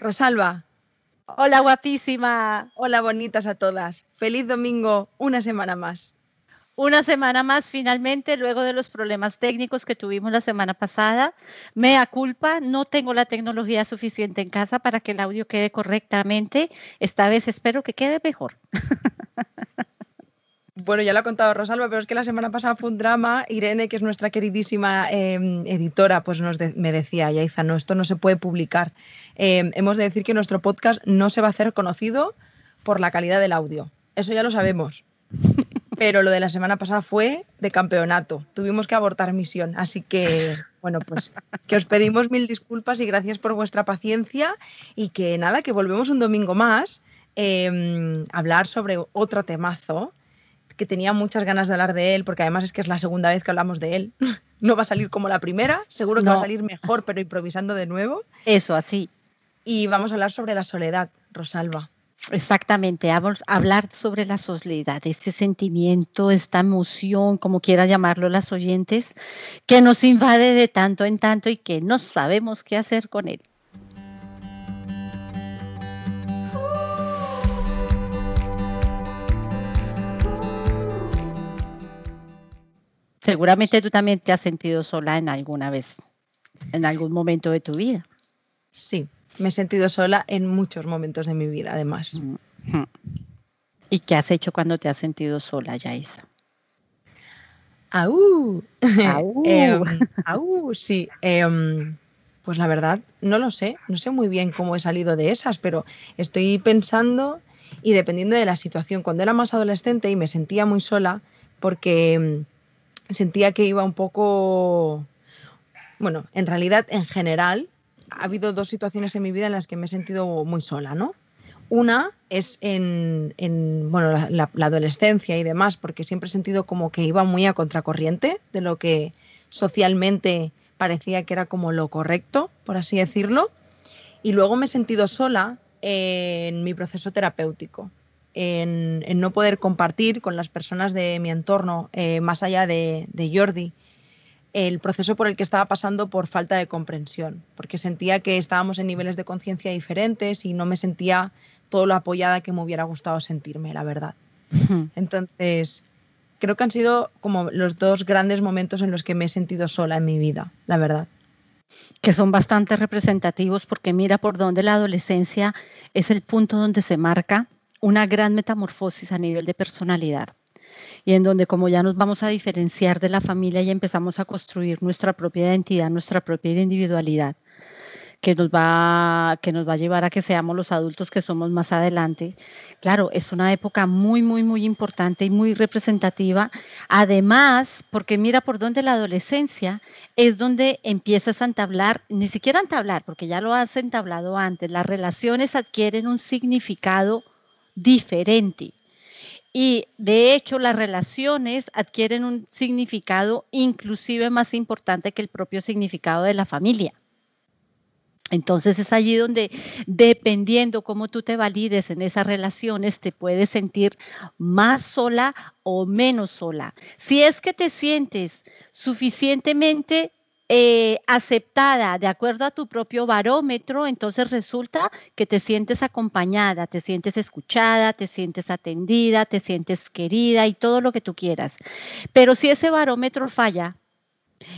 Rosalba. Hola guapísima. Hola bonitas a todas. Feliz domingo, una semana más. Una semana más finalmente, luego de los problemas técnicos que tuvimos la semana pasada. Mea culpa, no tengo la tecnología suficiente en casa para que el audio quede correctamente. Esta vez espero que quede mejor. Bueno, ya lo ha contado Rosalba, pero es que la semana pasada fue un drama. Irene, que es nuestra queridísima em, editora, pues nos me decía, Yaiza, no, esto no se puede publicar. Em, hemos de decir que nuestro podcast no se va a hacer conocido por la calidad del audio. Eso ya lo sabemos. Pero lo de la semana pasada fue de campeonato. Tuvimos que abortar misión. Así que, bueno, pues que os pedimos mil disculpas y gracias por vuestra paciencia. Y que nada, que volvemos un domingo más a hablar sobre otro temazo que tenía muchas ganas de hablar de él, porque además es que es la segunda vez que hablamos de él. No va a salir como la primera, seguro que va a salir mejor, pero improvisando de nuevo. Eso, así. Y vamos a hablar sobre la soledad, Rosalba. Exactamente, vamos a hablar sobre la soledad, ese sentimiento, esta emoción, como quiera llamarlo las oyentes, que nos invade de tanto en tanto y que no sabemos qué hacer con él. Seguramente tú también te has sentido sola en alguna vez, en algún momento de tu vida. Sí, me he sentido sola en muchos momentos de mi vida, además. ¿Y qué has hecho cuando te has sentido sola, Yaisa? ¡Aú! ¡Aú! ¡Aú! Sí. Em, pues la verdad, no lo sé. No sé muy bien cómo he salido de esas, pero estoy pensando y dependiendo de la situación. Cuando era más adolescente y me sentía muy sola, porque em, sentía que iba un poco, bueno, en realidad en general ha habido dos situaciones en mi vida en las que me he sentido muy sola, ¿no? Una es en, bueno, la, adolescencia y demás, porque siempre he sentido como que iba muy a contracorriente de lo que socialmente parecía que era como lo correcto, por así decirlo. Y luego me he sentido sola en mi proceso terapéutico en, no poder compartir con las personas de mi entorno, eh, más allá de, Jordi, el proceso por el que estaba pasando por falta de comprensión, porque sentía que estábamos en niveles de conciencia diferentes y no me sentía todo lo apoyada que me hubiera gustado sentirme, la verdad. Entonces, creo que han sido como los dos grandes momentos en los que me he sentido sola en mi vida, la verdad. Que son bastante representativos porque mira por dónde la adolescencia es el punto donde se marca una gran metamorfosis a nivel de personalidad y en donde como ya nos vamos a diferenciar de la familia y empezamos a construir nuestra propia identidad, nuestra propia individualidad, que nos va que nos va a llevar a que seamos los adultos que somos más adelante. Claro, es una época muy muy muy importante y muy representativa, además, porque mira por dónde la adolescencia es donde empiezas a entablar, ni siquiera entablar, porque ya lo has entablado antes, las relaciones adquieren un significado diferente. Y de hecho las relaciones adquieren un significado inclusive más importante que el propio significado de la familia. Entonces es allí donde, dependiendo cómo tú te valides en esas relaciones, te puedes sentir más sola o menos sola. Si es que te sientes suficientemente eh, aceptada de acuerdo a tu propio barómetro, entonces resulta que te sientes acompañada, te sientes escuchada, te sientes atendida, te sientes querida y todo lo que tú quieras. Pero si ese barómetro falla,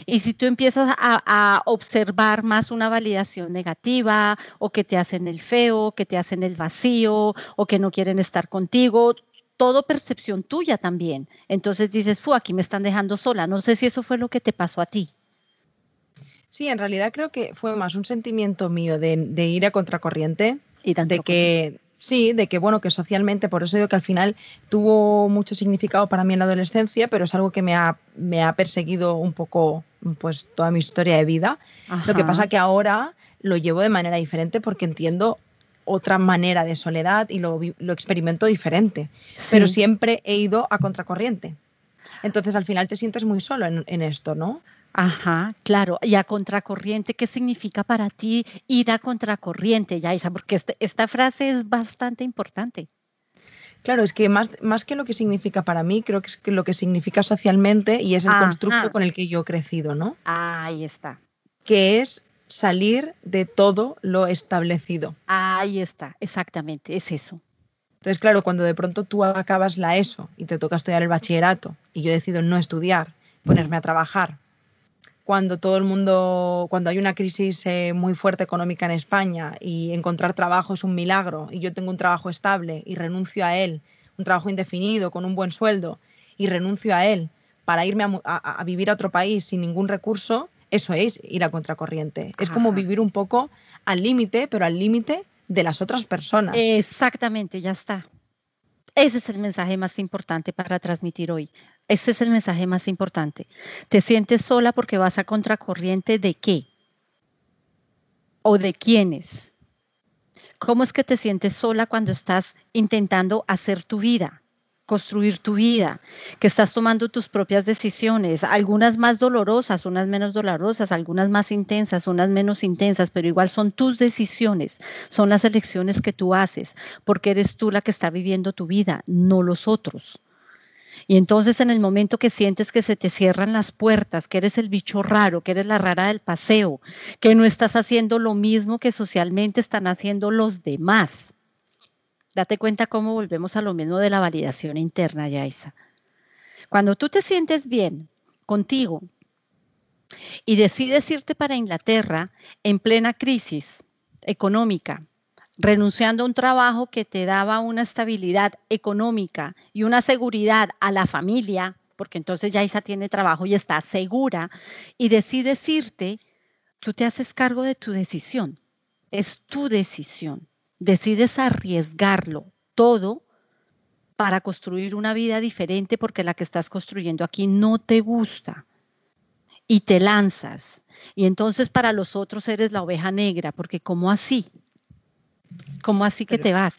y si tú empiezas a, a, observar más una validación negativa o que te hacen el feo, que te hacen el vacío o que no quieren estar contigo, todo percepción tuya también. Entonces dices, fu, aquí me están dejando sola. No sé si eso fue lo que te pasó a ti. Sí, en realidad creo que fue más un sentimiento mío de, ir a contracorriente, de que sí, de que bueno, que socialmente, por eso digo que al final tuvo mucho significado para mí en la adolescencia, pero es algo que me ha, me ha perseguido un poco pues toda mi historia de vida. Lo que pasa que ahora lo llevo de manera diferente porque entiendo otra manera de soledad y lo, lo experimento diferente, pero siempre he ido a contracorriente. Entonces al final te sientes muy solo en, en esto, ¿no? Ajá, claro. Y a contracorriente, ¿qué significa para ti ir a contracorriente, Yaisa? Porque este, esta frase es bastante importante. Claro, es que más, más que lo que significa para mí, creo que es lo que significa socialmente y es el constructo con el que yo he crecido, ¿no? ahí está. Que es salir de todo lo establecido. Ahí está, exactamente, es eso. Entonces, claro, cuando de pronto tú acabas la ESO y te toca estudiar el bachillerato y yo decido no estudiar, ponerme a trabajar, cuando todo el mundo, cuando hay una crisis eh, muy fuerte económica en España y encontrar trabajo es un milagro y yo tengo un trabajo estable y renuncio a él, un trabajo indefinido con un buen sueldo y renuncio a él para irme a, vivir a otro país sin ningún recurso, eso es ir a contracorriente. Es como vivir un poco al límite, pero al límite de las otras personas. Exactamente, ya está. Ese es el mensaje más importante para transmitir hoy. Ese es el mensaje más importante. ¿Te sientes sola porque vas a contracorriente de qué? ¿O de quiénes? ¿Cómo es que te sientes sola cuando estás intentando hacer tu vida? construir tu vida, que estás tomando tus propias decisiones, algunas más dolorosas, unas menos dolorosas, algunas más intensas, unas menos intensas, pero igual son tus decisiones, son las elecciones que tú haces, porque eres tú la que está viviendo tu vida, no los otros. Y entonces en el momento que sientes que se te cierran las puertas, que eres el bicho raro, que eres la rara del paseo, que no estás haciendo lo mismo que socialmente están haciendo los demás, Date cuenta cómo volvemos a lo mismo de la validación interna, Yaisa. Cuando tú te sientes bien contigo y decides irte para Inglaterra en plena crisis económica, renunciando a un trabajo que te daba una estabilidad económica y una seguridad a la familia, porque entonces Yaisa tiene trabajo y está segura, y decides irte, tú te haces cargo de tu decisión. Es tu decisión decides arriesgarlo todo para construir una vida diferente porque la que estás construyendo aquí no te gusta y te lanzas. Y entonces para los otros eres la oveja negra, porque ¿cómo así? ¿Cómo así que te vas?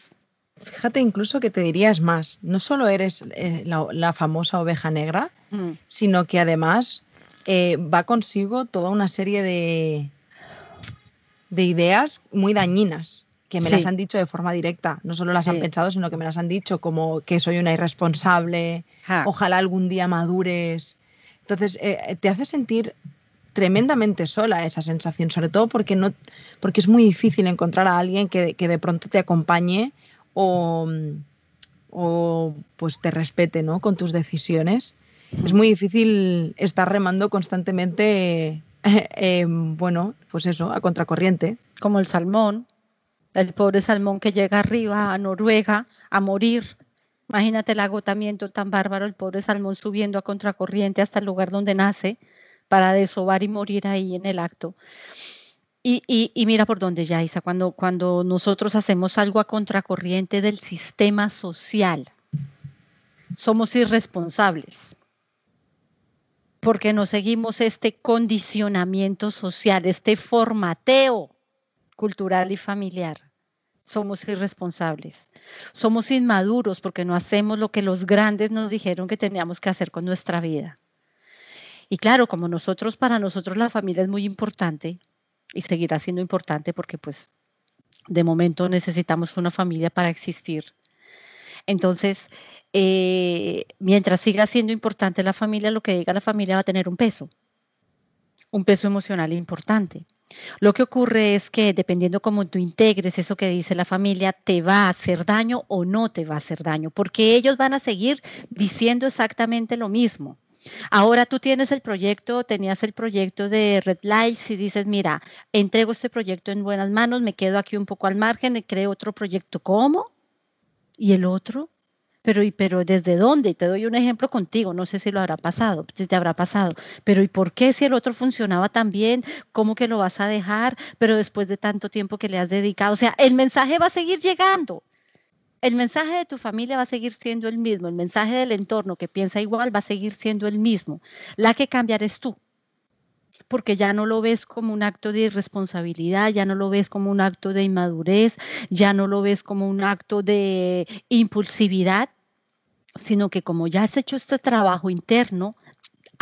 Fíjate incluso que te dirías más, no solo eres eh, la, famosa oveja negra, mm. sino que además eh, va consigo toda una serie de, de ideas muy dañinas que me las han dicho de forma directa, no solo las han pensado, sino que me las han dicho como que soy una irresponsable, ojalá algún día madures. Entonces, eh, te hace sentir tremendamente sola esa sensación, sobre todo porque, no, porque es muy difícil encontrar a alguien que, de pronto te acompañe o, o, pues te respete ¿no? con tus decisiones. Es muy difícil estar remando constantemente, eh, bueno, pues eso, a contracorriente. Como el salmón, el pobre salmón que llega arriba a Noruega a morir. Imagínate el agotamiento tan bárbaro, el pobre salmón subiendo a contracorriente hasta el lugar donde nace para desovar y morir ahí en el acto. Y, mira por dónde ya, Isa, cuando, cuando nosotros hacemos algo a contracorriente del sistema social, somos irresponsables porque no seguimos este condicionamiento social, este formateo cultural y familiar. Somos irresponsables. Somos inmaduros porque no hacemos lo que los grandes nos dijeron que teníamos que hacer con nuestra vida. Y claro, como nosotros, para nosotros la familia es muy importante y seguirá siendo importante porque pues de momento necesitamos una familia para existir. Entonces, eh, mientras siga siendo importante la familia, lo que diga la familia va a tener un peso, un peso emocional importante. Lo que ocurre es que dependiendo cómo tú integres eso que dice la familia, te va a hacer daño o no te va a hacer daño, porque ellos van a seguir diciendo exactamente lo mismo. Ahora tú tienes el proyecto, tenías el proyecto de Red Lights y dices, mira, entrego este proyecto en buenas manos, me quedo aquí un poco al margen, y creo otro proyecto. ¿Cómo? ¿Y el otro? pero, pero ¿desde dónde? Te doy un ejemplo contigo, no sé si lo habrá pasado, si te habrá pasado, pero ¿y por qué si el otro funcionaba tan bien? ¿Cómo que lo vas a dejar? Pero después de tanto tiempo que le has dedicado, o sea, el mensaje va a seguir llegando. El mensaje de tu familia va a seguir siendo el mismo, el mensaje del entorno que piensa igual va a seguir siendo el mismo. La que cambiar es tú porque ya no lo ves como un acto de irresponsabilidad, ya no lo ves como un acto de inmadurez, ya no lo ves como un acto de impulsividad, sino que como ya has hecho este trabajo interno,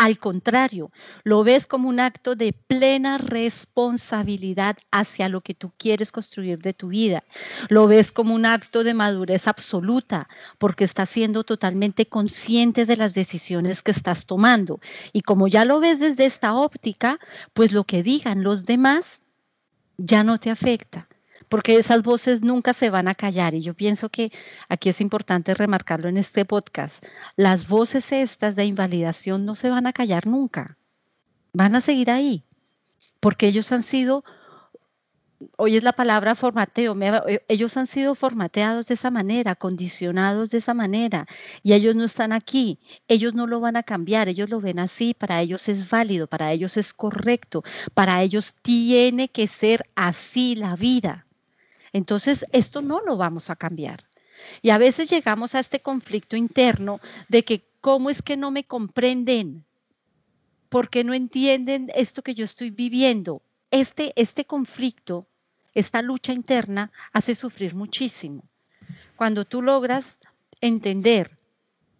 al contrario, lo ves como un acto de plena responsabilidad hacia lo que tú quieres construir de tu vida. Lo ves como un acto de madurez absoluta porque estás siendo totalmente consciente de las decisiones que estás tomando. Y como ya lo ves desde esta óptica, pues lo que digan los demás ya no te afecta, porque esas voces nunca se van a callar. Y yo pienso que aquí es importante remarcarlo en este podcast. Las voces estas de invalidación no se van a callar nunca, van a seguir ahí, porque ellos han sido hoy es la palabra formateo, eh, ellos han sido formateados de esa manera, condicionados de esa manera, y ellos no están aquí, ellos no lo van a cambiar, ellos lo ven así, para ellos es válido, para ellos es correcto, para ellos tiene que ser así la vida. Entonces, esto no lo vamos a cambiar. Y a veces llegamos a este conflicto interno de que, ¿cómo es que no me comprenden? ¿Por qué no entienden esto que yo estoy viviendo? Este, este conflicto esta lucha interna hace sufrir muchísimo. Cuando tú logras entender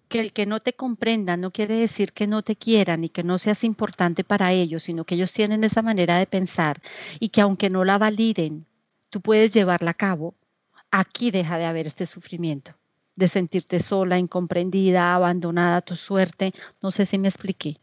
que el que no te comprenda no quiere decir que no te quieran y que no seas importante para ellos, sino que ellos tienen esa manera de pensar y que aunque no la validen, tú puedes llevarla a cabo, aquí deja de haber este sufrimiento, de sentirte sola, incomprendida, abandonada a tu suerte. No sé si me expliqué.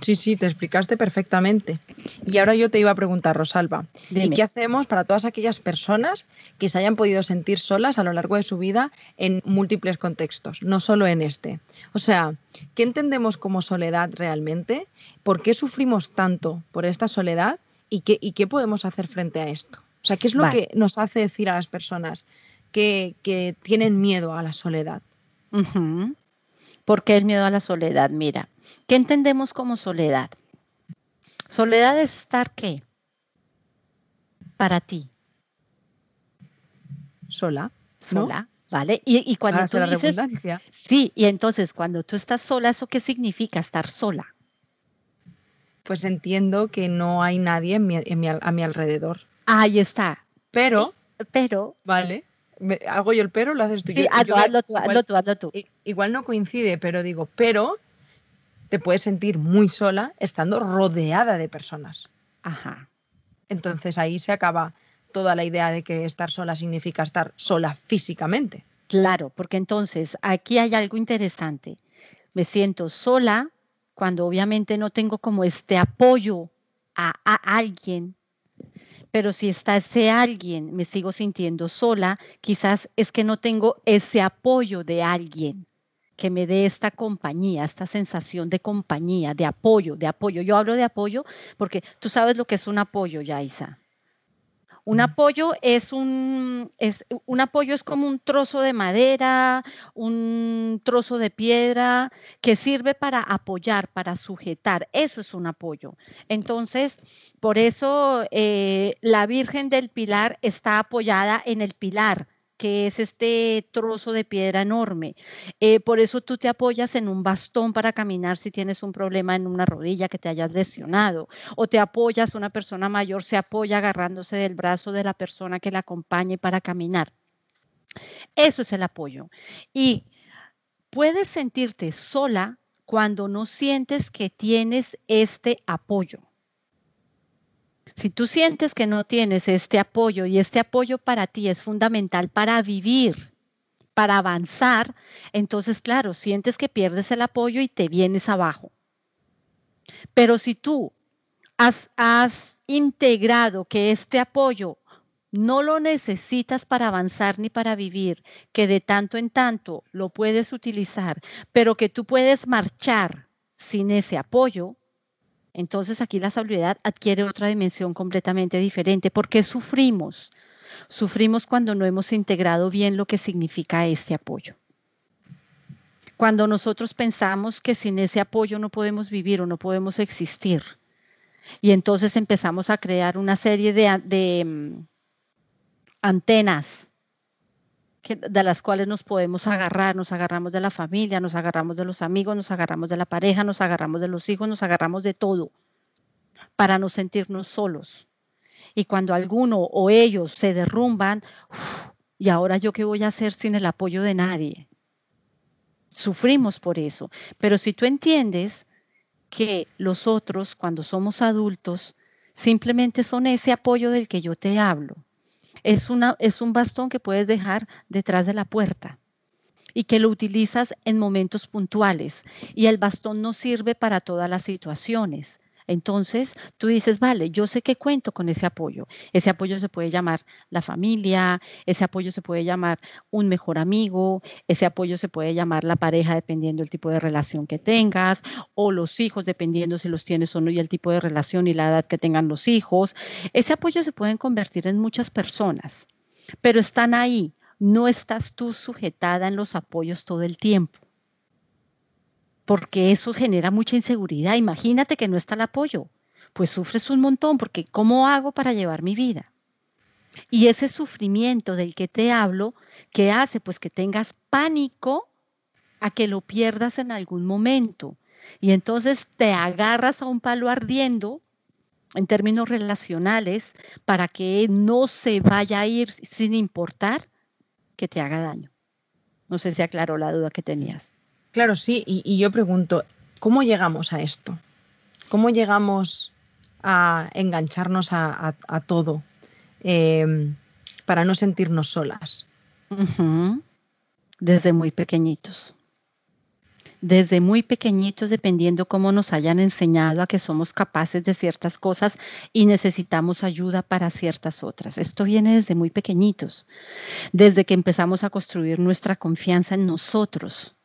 Sí, sí, te explicaste perfectamente. Y ahora yo te iba a preguntar, Rosalba, ¿y qué hacemos para todas aquellas personas que se hayan podido sentir solas a lo largo de su vida en múltiples contextos, no solo en este? O sea, ¿qué entendemos como soledad realmente? ¿Por qué sufrimos tanto por esta soledad? ¿Y qué, qué podemos hacer frente a esto? O sea, ¿qué es lo que nos hace decir a las personas que, tienen miedo a la soledad? ¿Por qué el miedo a la soledad? Mira, ¿qué entendemos como soledad? Soledad es estar qué? Para ti. Sola. Sola, ¿vale? Y, cuando tú dices, sí, y entonces cuando tú estás sola, ¿eso qué significa estar sola? Pues entiendo que no hay nadie a mi alrededor. Ahí está. Pero, pero, vale hago yo el pero, lo haces tú. Sí, hazlo, tú, hazlo tú, hazlo tú. Igual no coincide, pero digo, pero te puedes sentir muy sola estando rodeada de personas. Ajá. Entonces ahí se acaba toda la idea de que estar sola significa estar sola físicamente. Claro, porque entonces aquí hay algo interesante. Me siento sola cuando obviamente no tengo como este apoyo a, a alguien pero si está ese alguien, me sigo sintiendo sola, quizás es que no tengo ese apoyo de alguien que me dé esta compañía, esta sensación de compañía, de apoyo, de apoyo. Yo hablo de apoyo porque tú sabes lo que es un apoyo, Yaisa. Un apoyo es un, es, un apoyo es como un trozo de madera, un trozo de piedra que sirve para apoyar, para sujetar. Eso es un apoyo. Entonces, por eso eh, la Virgen del Pilar está apoyada en el pilar que es este trozo de piedra enorme. Eh, por eso tú te apoyas en un bastón para caminar si tienes un problema en una rodilla que te hayas lesionado. O te apoyas, una persona mayor se apoya agarrándose del brazo de la persona que la acompañe para caminar. Eso es el apoyo. Y puedes sentirte sola cuando no sientes que tienes este apoyo. Si tú sientes que no tienes este apoyo y este apoyo para ti es fundamental para vivir, para avanzar, entonces, claro, sientes que pierdes el apoyo y te vienes abajo. Pero si tú has, has integrado que este apoyo no lo necesitas para avanzar ni para vivir, que de tanto en tanto lo puedes utilizar, pero que tú puedes marchar sin ese apoyo, entonces aquí la soledad adquiere otra dimensión completamente diferente. ¿Por qué sufrimos? Sufrimos cuando no hemos integrado bien lo que significa este apoyo. Cuando nosotros pensamos que sin ese apoyo no podemos vivir o no podemos existir. Y entonces empezamos a crear una serie de, mm, de las cuales nos podemos agarrar, nos agarramos de la familia, nos agarramos de los amigos, nos agarramos de la pareja, nos agarramos de los hijos, nos agarramos de todo para no sentirnos solos. Y cuando alguno o ellos se derrumban, ¿y ahora yo qué voy a hacer sin el apoyo de nadie? Sufrimos por eso. Pero si tú entiendes que los otros, cuando somos adultos, simplemente son ese apoyo del que yo te hablo, es, una, es un bastón que puedes dejar detrás de la puerta y que lo utilizas en momentos puntuales. Y el bastón no sirve para todas las situaciones. Entonces, tú dices, vale, yo sé que cuento con ese apoyo. Ese apoyo se puede llamar la familia, ese apoyo se puede llamar un mejor amigo, ese apoyo se puede llamar la pareja dependiendo del tipo de relación que tengas, o los hijos dependiendo si los tienes o no y el tipo de relación y la edad que tengan los hijos. Ese apoyo se pueden convertir en muchas personas, pero están ahí. No estás tú sujetada en los apoyos todo el tiempo porque eso genera mucha inseguridad. Imagínate que no está el apoyo, pues sufres un montón porque ¿cómo hago para llevar mi vida? Y ese sufrimiento del que te hablo, ¿qué hace? Pues que tengas pánico a que lo pierdas en algún momento. Y entonces te agarras a un palo ardiendo en términos relacionales para que no se vaya a ir sin importar que te haga daño. No sé si aclaró la duda que tenías. Claro, sí, y, yo pregunto, ¿cómo llegamos a esto? ¿Cómo llegamos a engancharnos a, todo em, para no sentirnos solas? Desde muy pequeñitos. Desde muy pequeñitos, dependiendo cómo nos hayan enseñado a que somos capaces de ciertas cosas y necesitamos ayuda para ciertas otras. Esto viene desde muy pequeñitos, desde que empezamos a construir nuestra confianza en nosotros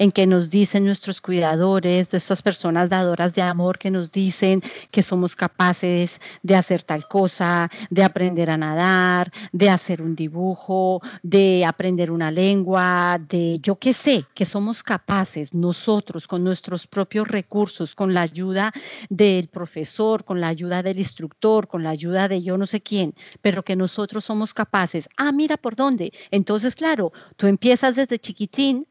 en que nos dicen nuestros cuidadores, de estas personas dadoras de amor que nos dicen que somos capaces de hacer tal cosa, de aprender a nadar, de hacer un dibujo, de aprender una lengua, de yo qué sé, que somos capaces nosotros con nuestros propios recursos, con la ayuda del profesor, con la ayuda del instructor, con la ayuda de yo no sé quién, pero que nosotros somos capaces. Ah, mira por dónde. Entonces, claro, tú empiezas desde chiquitín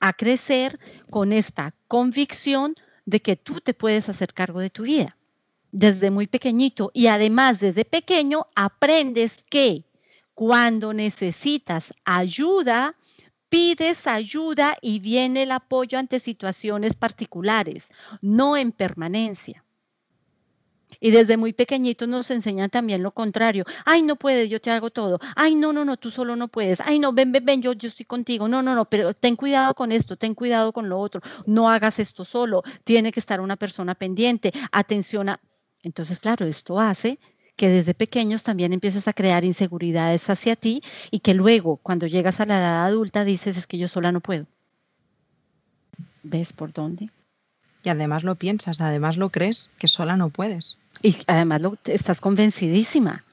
a crecer con esta convicción de que tú te puedes hacer cargo de tu vida desde muy pequeñito y además desde pequeño aprendes que cuando necesitas ayuda, pides ayuda y viene el apoyo ante situaciones particulares, no en permanencia. Y desde muy pequeñitos nos enseñan también lo contrario. Ay, no puedes, yo te hago todo. Ay, no, no, no, tú solo no puedes. Ay, no, ven, ven, ven, yo, yo estoy contigo. No, no, no, pero ten cuidado con esto, ten cuidado con lo otro. No hagas esto solo. Tiene que estar una persona pendiente. Atención a... Entonces, claro, esto hace que desde pequeños también empieces a crear inseguridades hacia ti y que luego, cuando llegas a la edad adulta, dices, es que yo sola no puedo. ¿Ves por dónde? Y además lo piensas, además lo crees, que sola no puedes. Y además lo, estás convencidísima.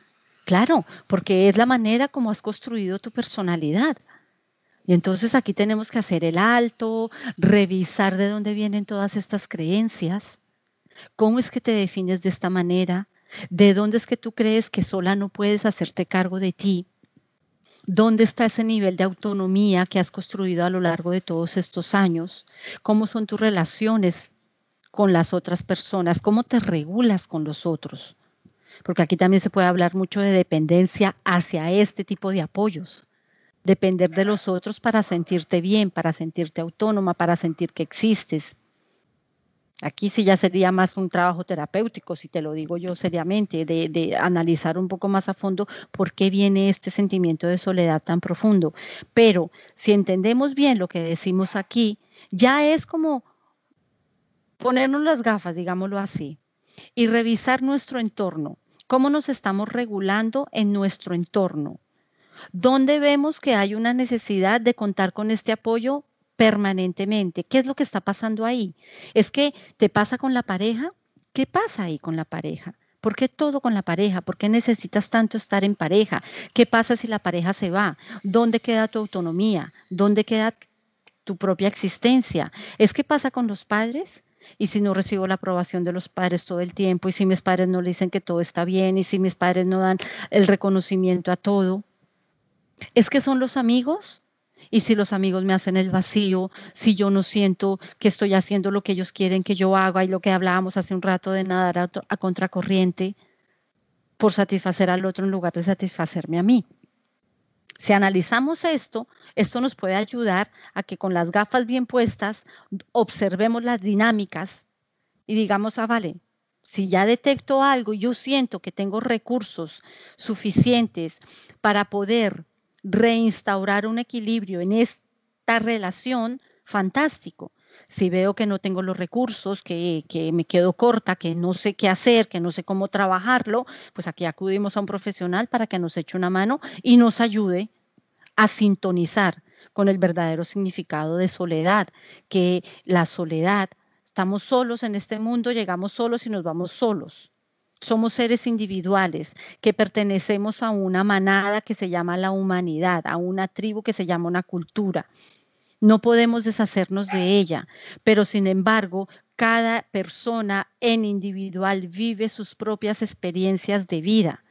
Claro, porque es la manera como has construido tu personalidad. Y entonces aquí tenemos que hacer el alto, revisar de dónde vienen todas estas creencias, cómo es que te defines de esta manera, de dónde es que tú crees que sola no puedes hacerte cargo de ti, dónde está ese nivel de autonomía que has construido a lo largo de todos estos años, cómo son tus relaciones con las otras personas, cómo te regulas con los otros. Porque aquí también se puede hablar mucho de dependencia hacia este tipo de apoyos. Depender de los otros para sentirte bien, para sentirte autónoma, para sentir que existes. Aquí sí ya sería más un trabajo terapéutico, si te lo digo yo seriamente, de, de, analizar un poco más a fondo por qué viene este sentimiento de soledad tan profundo. Pero si entendemos bien lo que decimos aquí, ya es como ponernos las gafas, digámoslo así, y revisar nuestro entorno, cómo nos estamos regulando en nuestro entorno, dónde vemos que hay una necesidad de contar con este apoyo permanentemente. ¿Qué es lo que está pasando ahí? ¿Es que te pasa con la pareja? ¿Qué pasa ahí con la pareja? ¿Por qué todo con la pareja? ¿Por qué necesitas tanto estar en pareja? ¿Qué pasa si la pareja se va? ¿Dónde queda tu autonomía? ¿Dónde queda tu propia existencia? ¿Es qué pasa con los padres? Y si no recibo la aprobación de los padres todo el tiempo, y si mis padres no le dicen que todo está bien, y si mis padres no dan el reconocimiento a todo. Es que son los amigos, y si los amigos me hacen el vacío, si yo no siento que estoy haciendo lo que ellos quieren que yo haga y lo que hablábamos hace un rato de nadar a, a contracorriente por satisfacer al otro en lugar de satisfacerme a mí. Si analizamos esto, esto nos puede ayudar a que con las gafas bien puestas observemos las dinámicas y digamos, ah, vale, si ya detecto algo yo siento que tengo recursos suficientes para poder reinstaurar un equilibrio en esta relación, fantástico. Si veo que no tengo los recursos, que, me quedo corta, que no sé qué hacer, que no sé cómo trabajarlo, pues aquí acudimos a un profesional para que nos eche una mano y nos ayude a sintonizar con el verdadero significado de soledad, que la soledad, estamos solos en este mundo, llegamos solos y nos vamos solos. Somos seres individuales que pertenecemos a una manada que se llama la humanidad, a una tribu que se llama una cultura. No podemos deshacernos de ella, pero sin embargo, cada persona en individual vive sus propias experiencias de vida.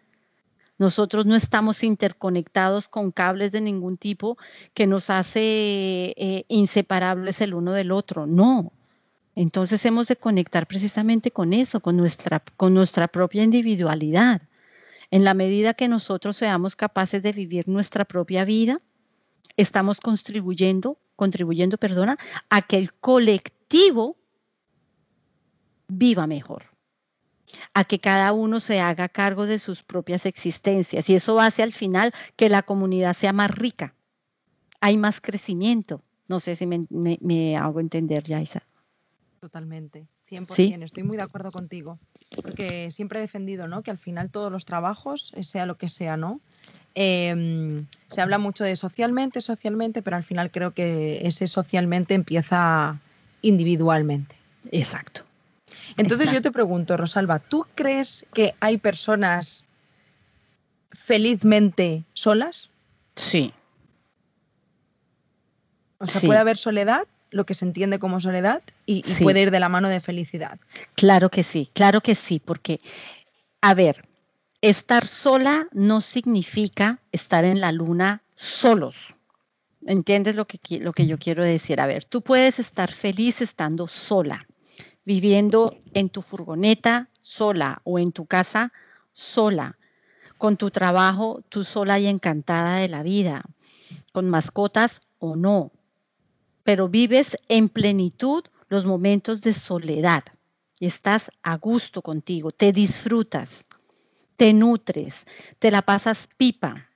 Nosotros no estamos interconectados con cables de ningún tipo que nos hace eh, inseparables el uno del otro. No, entonces hemos de conectar precisamente con eso, con nuestra, con nuestra propia individualidad. En la medida que nosotros seamos capaces de vivir nuestra propia vida, estamos contribuyendo, contribuyendo, perdona, a que el colectivo viva mejor, a que cada uno se haga cargo de sus propias existencias y eso hace al final que la comunidad sea más rica, hay más crecimiento. No sé si me, me hago entender, Yaisa. Totalmente, 100%, estoy muy de acuerdo contigo, porque siempre he defendido ¿no? que al final todos los trabajos, eh, sea lo que sea, ¿no? Em, se habla mucho de socialmente, socialmente, pero al final creo que ese socialmente empieza individualmente. Exacto. Entonces yo te pregunto, Rosalba, ¿tú crees que hay personas felizmente solas? Sí. O sea, puede haber soledad lo que se entiende como soledad y, puede ir de la mano de felicidad. Claro que sí, claro que sí, porque, a ver, estar sola no significa estar en la luna solos. ¿Entiendes lo que, lo que yo quiero decir? A ver, tú puedes estar feliz estando sola, viviendo en tu furgoneta sola o en tu casa sola, con tu trabajo tú sola y encantada de la vida, con mascotas o no, pero vives en plenitud los momentos de soledad. Estás a gusto contigo, te disfrutas, te nutres, te la pasas pipa.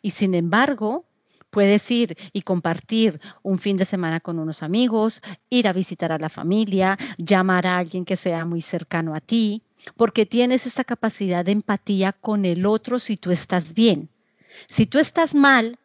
Y sin embargo, puedes ir y compartir un fin de semana con unos amigos, ir a visitar a la familia, llamar a alguien que sea muy cercano a ti, porque tienes esa capacidad de empatía con el otro si tú estás bien. Si tú estás mal,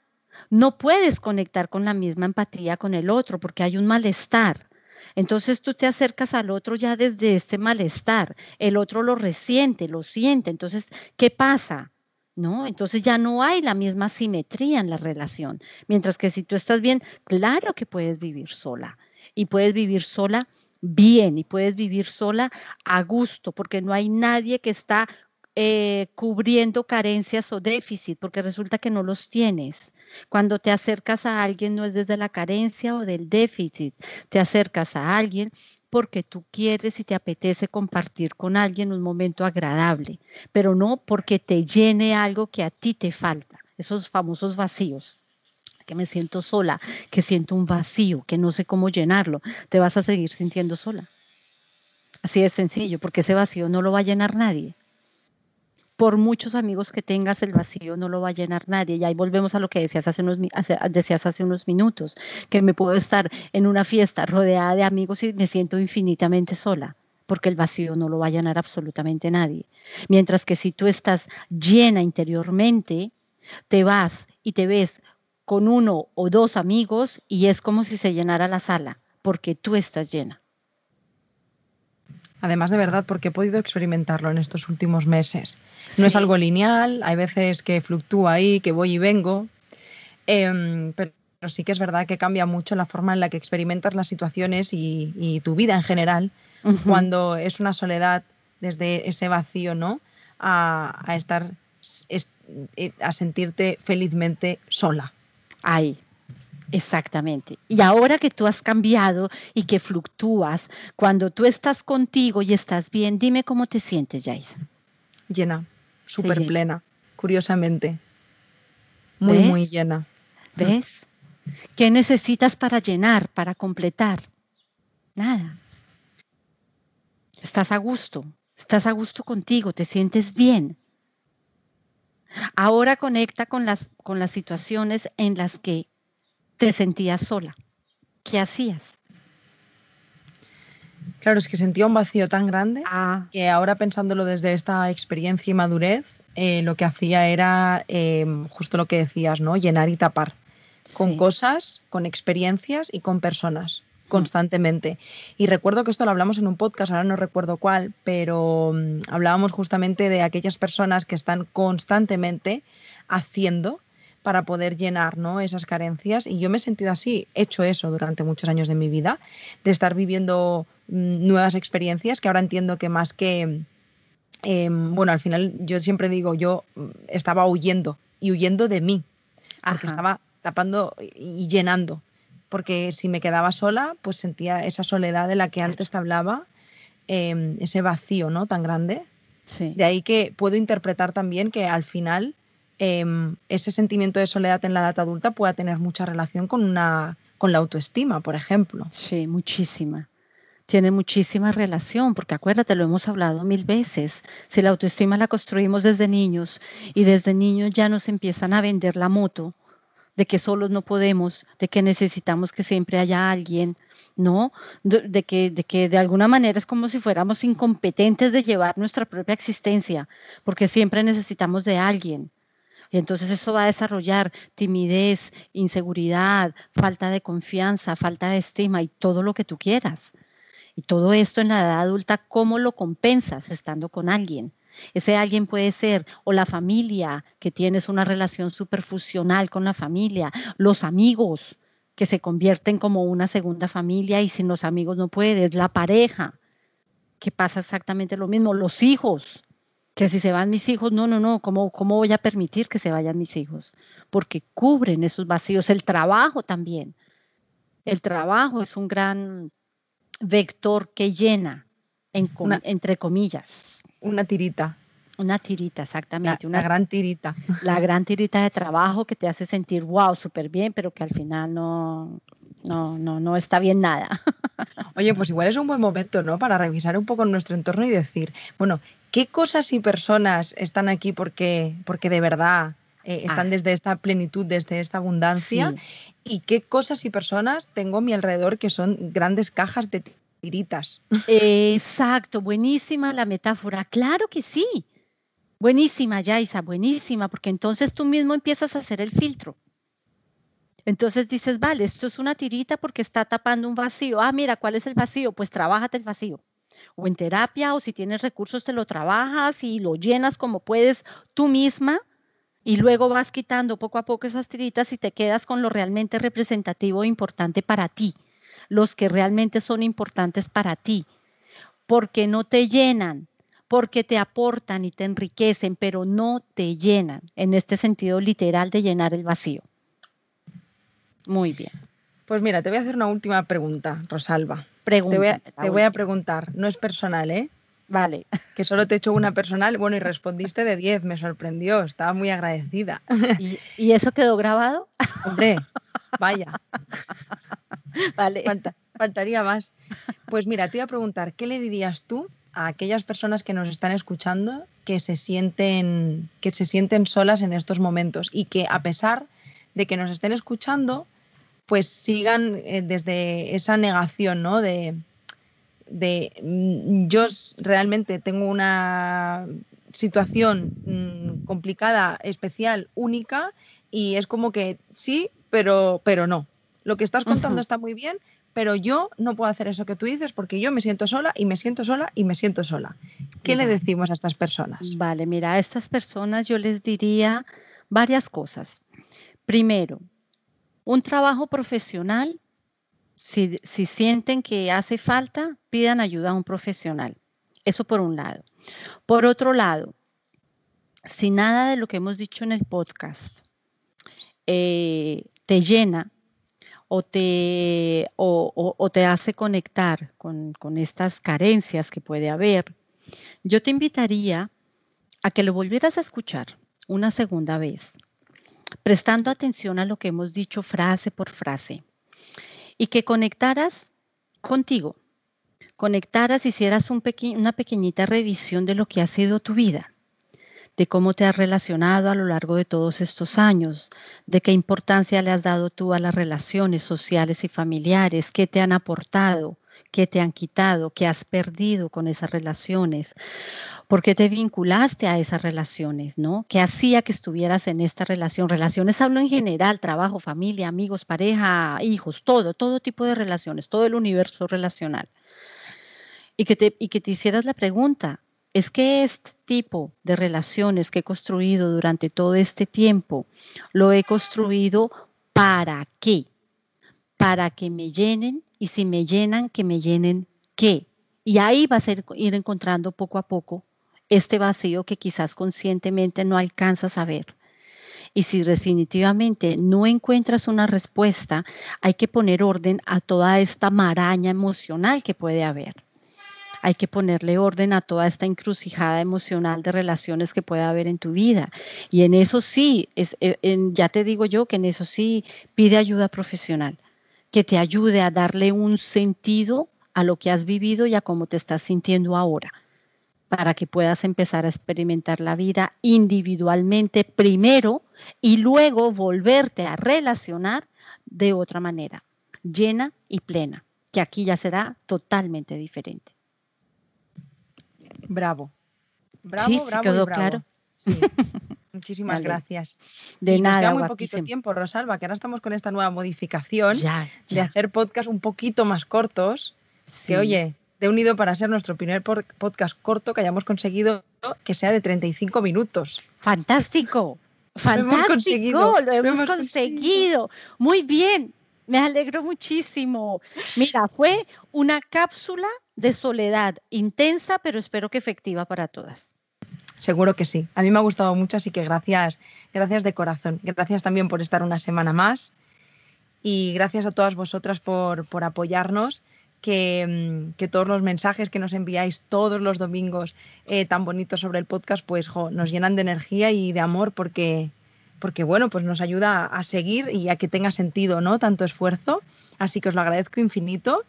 no puedes conectar con la misma empatía con el otro porque hay un malestar. Entonces tú te acercas al otro ya desde este malestar, el otro lo resiente, lo siente. Entonces, ¿qué pasa? ¿No? Entonces ya no hay la misma simetría en la relación. Mientras que si tú estás bien, claro que puedes vivir sola y puedes vivir sola bien y puedes vivir sola a gusto porque no hay nadie que está eh, cubriendo carencias o déficit porque resulta que no los tienes. Cuando te acercas a alguien no es desde la carencia o del déficit, te acercas a alguien porque tú quieres y te apetece compartir con alguien un momento agradable, pero no porque te llene algo que a ti te falta, esos famosos vacíos que me siento sola, que siento un vacío, que no sé cómo llenarlo, te vas a seguir sintiendo sola. Así de sencillo, porque ese vacío no lo va a llenar nadie por muchos amigos que tengas, el vacío no lo va a llenar nadie. Y ahí volvemos a lo que decías hace unos, hace unos minutos, que me puedo estar en una fiesta rodeada de amigos y me siento infinitamente sola porque el vacío no lo va a llenar absolutamente nadie. Mientras que si tú estás llena interiormente, te vas y te ves con uno o dos amigos y es como si se llenara la sala, porque tú estás llena. Además de verdad, porque he podido experimentarlo en estos últimos meses. No es algo lineal, hay veces que fluctúa ahí, que voy y vengo, em, pero sí que es verdad que cambia mucho la forma en la que experimentas las situaciones y, tu vida en general, cuando es una soledad desde ese vacío, ¿no? A, a estar, eh, a sentirte felizmente sola. Ahí, Exactamente. Y ahora que tú has cambiado y que fluctúas, cuando tú estás contigo y estás bien, dime cómo te sientes, Yaisa. Llena, súper plena, curiosamente. Muy, muy llena. ¿Ves? ¿Qué necesitas para llenar, para completar? Nada. Estás a gusto, estás a gusto contigo, te sientes bien. Ahora conecta con las, con las situaciones en las que te sentías sola. ¿Qué hacías? Claro, es que sentía un vacío tan grande Ah, que ahora pensándolo desde esta experiencia y madurez, eh, lo que hacía era eh, justo lo que decías, ¿no? Llenar y tapar con sí. cosas, con experiencias y con personas Mm. constantemente. Y recuerdo que esto lo hablamos en un podcast, ahora no recuerdo cuál, pero mm, hablábamos justamente de aquellas personas que están constantemente haciendo para poder llenar ¿no? esas carencias. Y yo me he sentido así, he hecho eso durante muchos años de mi vida, de estar viviendo mm, nuevas experiencias que ahora entiendo que más que, em, bueno, al final yo siempre digo, yo mm, estaba huyendo y huyendo de mí, porque Ajá. estaba tapando y llenando, porque si me quedaba sola, pues sentía esa soledad de la que antes te hablaba, em, ese vacío, ¿no? Tan grande. Sí. De ahí que puedo interpretar también que al final em, ese sentimiento de soledad en la edad adulta pueda tener mucha relación con una con la autoestima, por ejemplo. Sí, muchísima. Tiene muchísima relación, porque acuérdate, lo hemos hablado mil veces. Si la autoestima la construimos desde niños y desde niños ya nos empiezan a vender la moto de que solos no podemos, de que necesitamos que siempre haya alguien, ¿no? De, que, de que de alguna manera es como si fuéramos incompetentes de llevar nuestra propia existencia, porque siempre necesitamos de alguien. Y entonces eso va a desarrollar timidez, inseguridad, falta de confianza, falta de estima y todo lo que tú quieras. Y todo esto en la edad adulta, ¿cómo lo compensas estando con alguien? Ese alguien puede ser o la familia, que tienes una relación superfusional con la familia, los amigos, que se convierten como una segunda familia y sin los amigos no puedes, la pareja, que pasa exactamente lo mismo, los hijos, que si se van mis hijos, no, no, no, ¿cómo, ¿cómo voy a permitir que se vayan mis hijos? Porque cubren esos vacíos, el trabajo también. El trabajo es un gran vector que llena, en com- Una- entre comillas, Una tirita, una tirita, exactamente, la una, gran tirita. la gran tirita de trabajo que te hace sentir, wow, súper bien, pero que al final no, no, no, no está bien nada. Oye, pues igual es un buen momento, ¿no? Para revisar un poco nuestro entorno y decir, bueno, ¿qué cosas y personas están aquí porque, porque de verdad eh, están Ah. desde esta plenitud, desde esta abundancia? Sí. ¿Y qué cosas y personas tengo a mi alrededor que son grandes cajas de tiritas? Exacto, buenísima la metáfora. Claro que sí. Buenísima, Yaisa, buenísima, porque entonces tú mismo empiezas a hacer el filtro. Entonces dices, vale, esto es una tirita porque está tapando un vacío. Ah, mira, ¿cuál es el vacío? Pues trabájate el vacío. O en terapia, o si tienes recursos, te lo trabajas y lo llenas como puedes tú misma. Y luego vas quitando poco a poco esas tiritas y te quedas con lo realmente representativo e importante para ti. Los que realmente son importantes para ti. Porque no te llenan, porque te aportan y te enriquecen, pero no te llenan. En este sentido literal de llenar el vacío. Muy bien. Pues mira, te voy a hacer una última pregunta, Rosalba. Te voy a, te voy a preguntar, no es personal, ¿eh? Vale. Que solo te he hecho una personal, bueno, y respondiste de 10, me sorprendió, estaba muy agradecida. ¿Y, y eso quedó grabado? Hombre, vaya, Vale. falta- faltaría más. Pues mira, te iba a preguntar, ¿qué le dirías tú a aquellas personas que nos están escuchando que se sienten, que se sienten solas en estos momentos y que a pesar de que nos estén escuchando, pues sigan eh, desde esa negación, ¿no? De, de mm, yo realmente tengo una situación mm, complicada, especial, única, y es como que sí, pero, pero no. Lo que estás contando está muy bien, pero yo no puedo hacer eso que tú dices porque yo me siento sola y me siento sola y me siento sola. ¿Qué le decimos a estas personas? Vale, mira, a estas personas yo les diría varias cosas. Primero, un trabajo profesional, si, si sienten que hace falta, pidan ayuda a un profesional. Eso por un lado. Por otro lado, si nada de lo que hemos dicho en el podcast eh, te llena o te, o, o- o te hace conectar con, con estas carencias que puede haber, yo te invitaría a que lo volvieras a escuchar una segunda vez, prestando atención a lo que hemos dicho frase por frase. Y que conectaras contigo, conectaras, hicieras una pequeñita revisión de lo que ha sido tu vida, de cómo te has relacionado a lo largo de todos estos años, de qué importancia le has dado tú a las relaciones sociales y familiares, qué te han aportado, que te han quitado, que has perdido con esas relaciones, por qué te vinculaste a esas relaciones, ¿no? ¿Qué hacía que estuvieras en esta relación? Relaciones hablo en general, trabajo, familia, amigos, pareja, hijos, todo, todo tipo de relaciones, todo el universo relacional. Y que te, y que te hicieras la pregunta, ¿es que este tipo de relaciones que he construido durante todo este tiempo, lo he construido para qué? Para que me llenen y si me llenan, que me llenen qué. Y ahí vas a ir encontrando poco a poco este vacío que quizás conscientemente no alcanzas a ver. Y si definitivamente no encuentras una respuesta, hay que poner orden a toda esta maraña emocional que puede haber. Hay que ponerle orden a toda esta encrucijada emocional de relaciones que puede haber en tu vida. Y en eso sí, es, eh, ya te digo yo que en eso sí pide ayuda profesional, que te ayude a darle un sentido a lo que has vivido y a cómo te estás sintiendo ahora para que puedas empezar a experimentar la vida individualmente primero y luego volverte a relacionar de otra manera, llena y plena, que aquí ya será totalmente diferente. Bravo. Bravo, sí, bravo quedó claro. Sí. Muchísimas gracias. De nada. Nos queda muy poquito tiempo, Rosalba, que ahora estamos con esta nueva modificación de hacer podcast un poquito más cortos. Que oye, de Unido para ser nuestro primer podcast corto que hayamos conseguido que sea de 35 minutos. Fantástico, fantástico, lo hemos conseguido. Muy bien, me alegro muchísimo. Mira, fue una cápsula de soledad intensa, pero espero que efectiva para todas. Seguro que sí. A mí me ha gustado mucho, así que gracias, gracias de corazón. Gracias también por estar una semana más y gracias a todas vosotras por, por apoyarnos Mm, que, todos los mensajes que nos enviáis todos los domingos eh, tan bonitos sobre el podcast, pues nos llenan de energía y de amor porque, porque, bueno, pues nos ayuda a seguir y a que tenga sentido, ¿no? Tanto esfuerzo. Así que os lo agradezco infinito.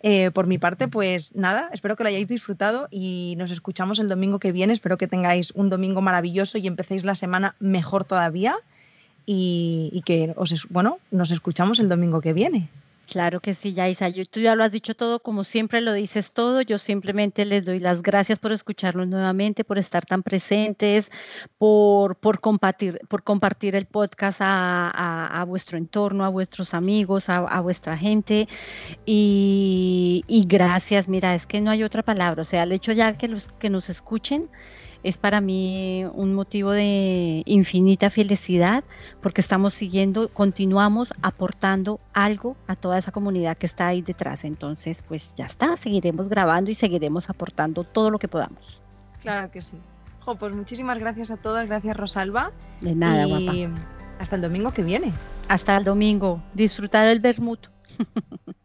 Eh, por mi parte, pues nada, espero que lo hayáis disfrutado y nos escuchamos el domingo que viene. Espero que tengáis un domingo maravilloso y empecéis la semana mejor todavía y, y que os, bueno, nos escuchamos el domingo que viene. Claro que sí, Yaisa. tú ya lo has dicho todo, como siempre lo dices todo. Yo simplemente les doy las gracias por escucharnos nuevamente, por estar tan presentes, por, por, compartir, por compartir el podcast a, vuestro entorno, a vuestros amigos, a, vuestra gente. Y, y, gracias, mira, es que no hay otra palabra. O sea, el hecho ya que, los, que nos escuchen es para mí un motivo de infinita felicidad porque estamos siguiendo, continuamos aportando algo a toda esa comunidad que está ahí detrás. Entonces, pues ya está, seguiremos grabando y seguiremos aportando todo lo que podamos. Claro que sí. pues muchísimas gracias a todas, gracias Rosalba. De nada, y Hasta el domingo que viene. Hasta el domingo. Disfrutar el vermut.